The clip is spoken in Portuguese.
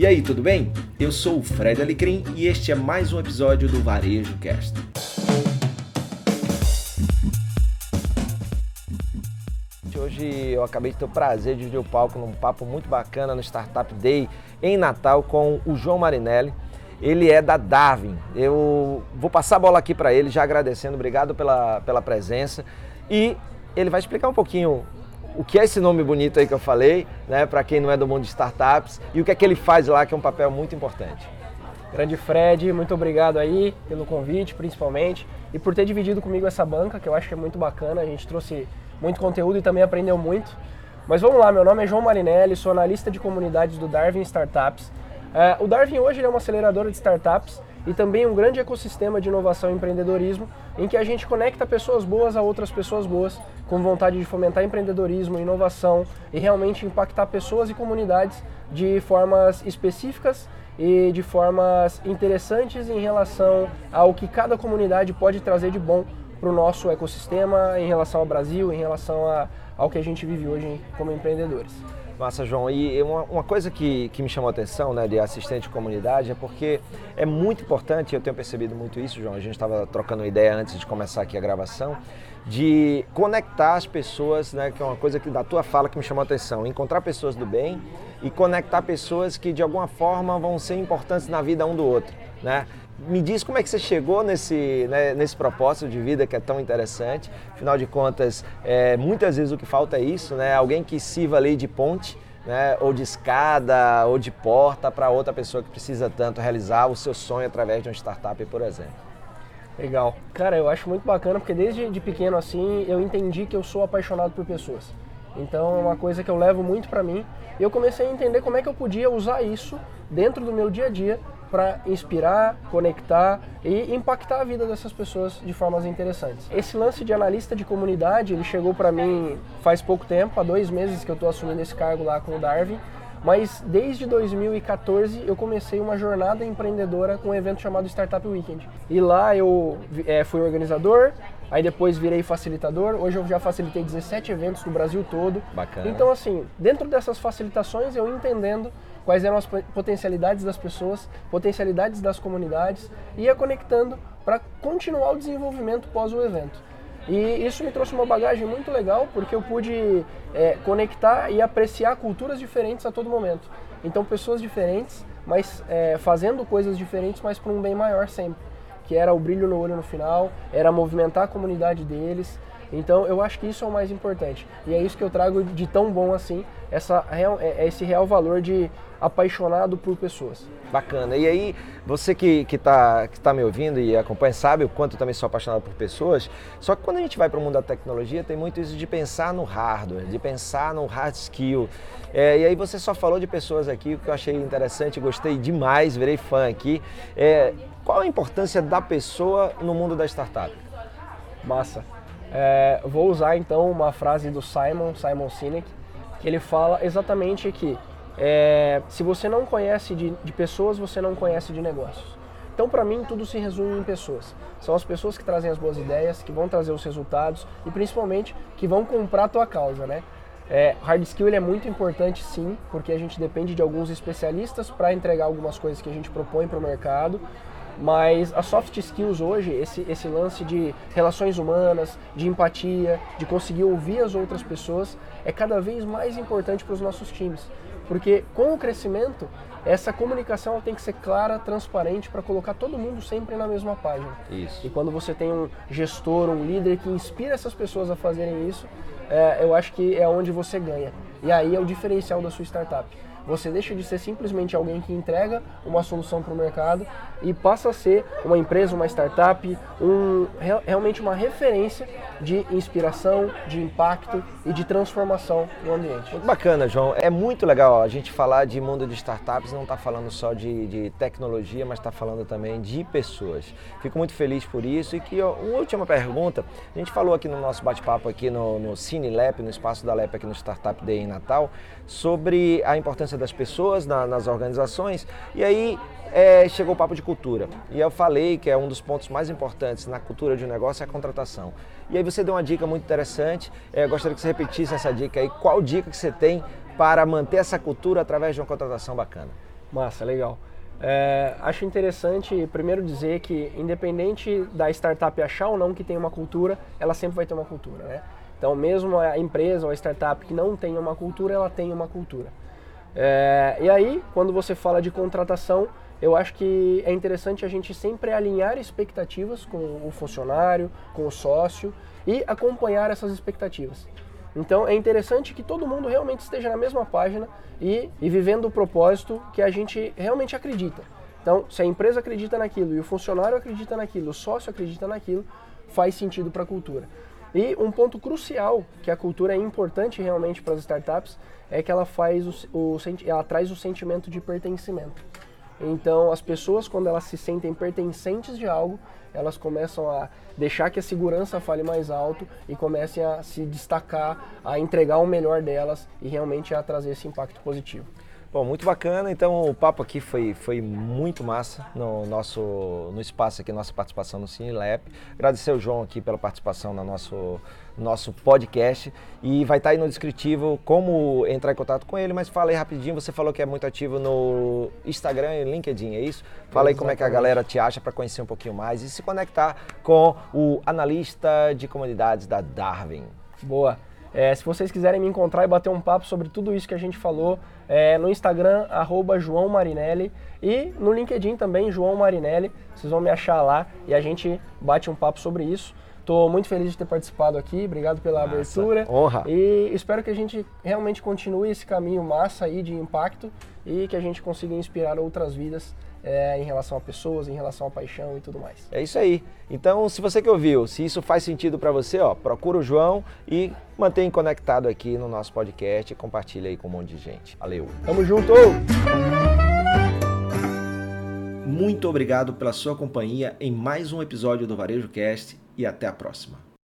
E aí, tudo bem? Eu sou o Fred Alecrim e este é mais um episódio do Varejo Cast. Hoje eu acabei de ter o prazer de dividir o palco num papo muito bacana no Startup Day em Natal com o João Marinelli. Ele é da Darwin. Eu vou passar a bola aqui para ele, já agradecendo, obrigado pela, pela presença. E ele vai explicar um pouquinho o que é esse nome bonito aí que eu falei, né, para quem não é do mundo de startups, e o que é que ele faz lá, que é um papel muito importante. Grande Fred, muito obrigado aí pelo convite, principalmente, e por ter dividido comigo essa banca, que eu acho que é muito bacana. A gente trouxe muito conteúdo e também aprendeu muito. Mas vamos lá, meu nome é João Marinelli, sou analista de comunidades do Darwin Startups. É, o Darwin hoje é uma aceleradora de startups e também um grande ecossistema de inovação e empreendedorismo em que a gente conecta pessoas boas a outras pessoas boas com vontade de fomentar empreendedorismo, inovação e realmente impactar pessoas e comunidades de formas específicas e de formas interessantes em relação ao que cada comunidade pode trazer de bom para o nosso ecossistema, em relação ao Brasil, em relação a, ao que a gente vive hoje como empreendedores. Massa, João. E uma, uma coisa que, que me chamou a atenção, né, de assistente de comunidade, é porque é muito importante, eu tenho percebido muito isso, João, a gente estava trocando ideia antes de começar aqui a gravação, de conectar as pessoas, né, que é uma coisa que da tua fala que me chamou a atenção, encontrar pessoas do bem e conectar pessoas que de alguma forma vão ser importantes na vida um do outro, né? Me diz como é que você chegou nesse, né, nesse propósito de vida que é tão interessante. Afinal de contas, é, muitas vezes o que falta é isso, né? Alguém que sirva ali de ponte, né? ou de escada, ou de porta para outra pessoa que precisa tanto realizar o seu sonho através de uma startup, por exemplo. Legal. Cara, eu acho muito bacana porque desde de pequeno assim eu entendi que eu sou apaixonado por pessoas. Então é uma coisa que eu levo muito para mim. Eu comecei a entender como é que eu podia usar isso dentro do meu dia a dia para inspirar, conectar e impactar a vida dessas pessoas de formas interessantes. Esse lance de analista de comunidade, ele chegou para mim faz pouco tempo, há dois meses que eu estou assumindo esse cargo lá com o Darwin, mas desde 2014 eu comecei uma jornada empreendedora com um evento chamado Startup Weekend. E lá eu é, fui organizador, aí depois virei facilitador. Hoje eu já facilitei 17 eventos no Brasil todo. Bacana. Então, assim, dentro dessas facilitações, eu entendendo quais eram as potencialidades das pessoas, potencialidades das comunidades, e ia conectando para continuar o desenvolvimento pós o evento. E isso me trouxe uma bagagem muito legal, porque eu pude é, conectar e apreciar culturas diferentes a todo momento. Então, pessoas diferentes, mas é, fazendo coisas diferentes, mas para um bem maior sempre. Que era o brilho no olho no final, era movimentar a comunidade deles, então eu acho que isso é o mais importante. E é isso que eu trago de tão bom assim, essa real, é, é esse real valor de apaixonado por pessoas. Bacana. E aí, você que está que tá me ouvindo e acompanha, sabe o quanto eu também sou apaixonado por pessoas. Só que quando a gente vai para o mundo da tecnologia, tem muito isso de pensar no hardware, de pensar no hard skill. É, e aí você só falou de pessoas aqui, o que eu achei interessante, gostei demais, virei fã aqui. É, qual a importância da pessoa no mundo da startup? Massa. É, vou usar então uma frase do Simon, Simon Sinek, que ele fala exatamente que é, se você não conhece de, de pessoas, você não conhece de negócios. Então, para mim, tudo se resume em pessoas. São as pessoas que trazem as boas ideias, que vão trazer os resultados e principalmente que vão comprar a tua causa, né? É, hard skill ele é muito importante sim, porque a gente depende de alguns especialistas para entregar algumas coisas que a gente propõe para o mercado, mas as soft skills hoje, esse, esse lance de relações humanas, de empatia, de conseguir ouvir as outras pessoas, é cada vez mais importante para os nossos times. Porque com o crescimento, essa comunicação tem que ser clara, transparente, para colocar todo mundo sempre na mesma página. Isso. E quando você tem um gestor, um líder que inspira essas pessoas a fazerem isso, é, eu acho que é onde você ganha. E aí é o diferencial da sua startup. Você deixa de ser simplesmente alguém que entrega uma solução para o mercado e passa a ser uma empresa, uma startup, um, realmente uma referência de inspiração, de impacto e de transformação no ambiente. Muito bacana, João. É muito legal a gente falar de mundo de startups, não está falando só de, de tecnologia, mas está falando também de pessoas. Fico muito feliz por isso. E que, ó, uma última pergunta, a gente falou aqui no nosso bate-papo aqui no, no no espaço da Lep aqui no Startup Day em Natal, sobre a importância das pessoas na, nas organizações. E aí é, chegou o papo de cultura. E eu falei que é um dos pontos mais importantes na cultura de um negócio é a contratação. E aí você deu uma dica muito interessante. É, gostaria que você repetisse essa dica aí. Qual dica que você tem para manter essa cultura através de uma contratação bacana? Massa, legal. É, acho interessante primeiro dizer que independente da startup achar ou não que tem uma cultura, ela sempre vai ter uma cultura, né? Então mesmo a empresa ou a startup que não tem uma cultura, ela tem uma cultura. É, e aí, quando você fala de contratação, eu acho que é interessante a gente sempre alinhar expectativas com o funcionário, com o sócio e acompanhar essas expectativas. Então é interessante que todo mundo realmente esteja na mesma página e, e vivendo o propósito que a gente realmente acredita. Então, se a empresa acredita naquilo e o funcionário acredita naquilo, o sócio acredita naquilo, faz sentido para a cultura. E um ponto crucial que a cultura é importante realmente para as startups é que ela faz o, o ela traz o sentimento de pertencimento. Então, as pessoas quando elas se sentem pertencentes de algo, elas começam a deixar que a segurança fale mais alto e comecem a se destacar, a entregar o melhor delas e realmente a trazer esse impacto positivo. Bom, muito bacana. Então o papo aqui foi, foi muito massa no nosso no espaço aqui, nossa participação no CineLab. Agradecer ao João aqui pela participação no nosso, nosso podcast. E vai estar aí no descritivo como entrar em contato com ele, mas fala aí rapidinho. Você falou que é muito ativo no Instagram e LinkedIn, é isso? Fala aí como é que a galera te acha para conhecer um pouquinho mais e se conectar com o analista de comunidades da Darwin. Boa. É, se vocês quiserem me encontrar e bater um papo sobre tudo isso que a gente falou, é, no Instagram, arroba João Marinelli, e no LinkedIn também, João Marinelli, vocês vão me achar lá e a gente bate um papo sobre isso. Estou muito feliz de ter participado aqui, obrigado pela massa, abertura. Honra. E espero que a gente realmente continue esse caminho massa aí de impacto e que a gente consiga inspirar outras vidas é, em relação a pessoas, em relação à paixão e tudo mais. É isso aí. Então, se você que ouviu, se isso faz sentido para você, ó, procura o João e mantém conectado aqui no nosso podcast e compartilha aí com um monte de gente. Valeu. Tamo junto! Muito obrigado pela sua companhia em mais um episódio do Varejo Cast e até a próxima.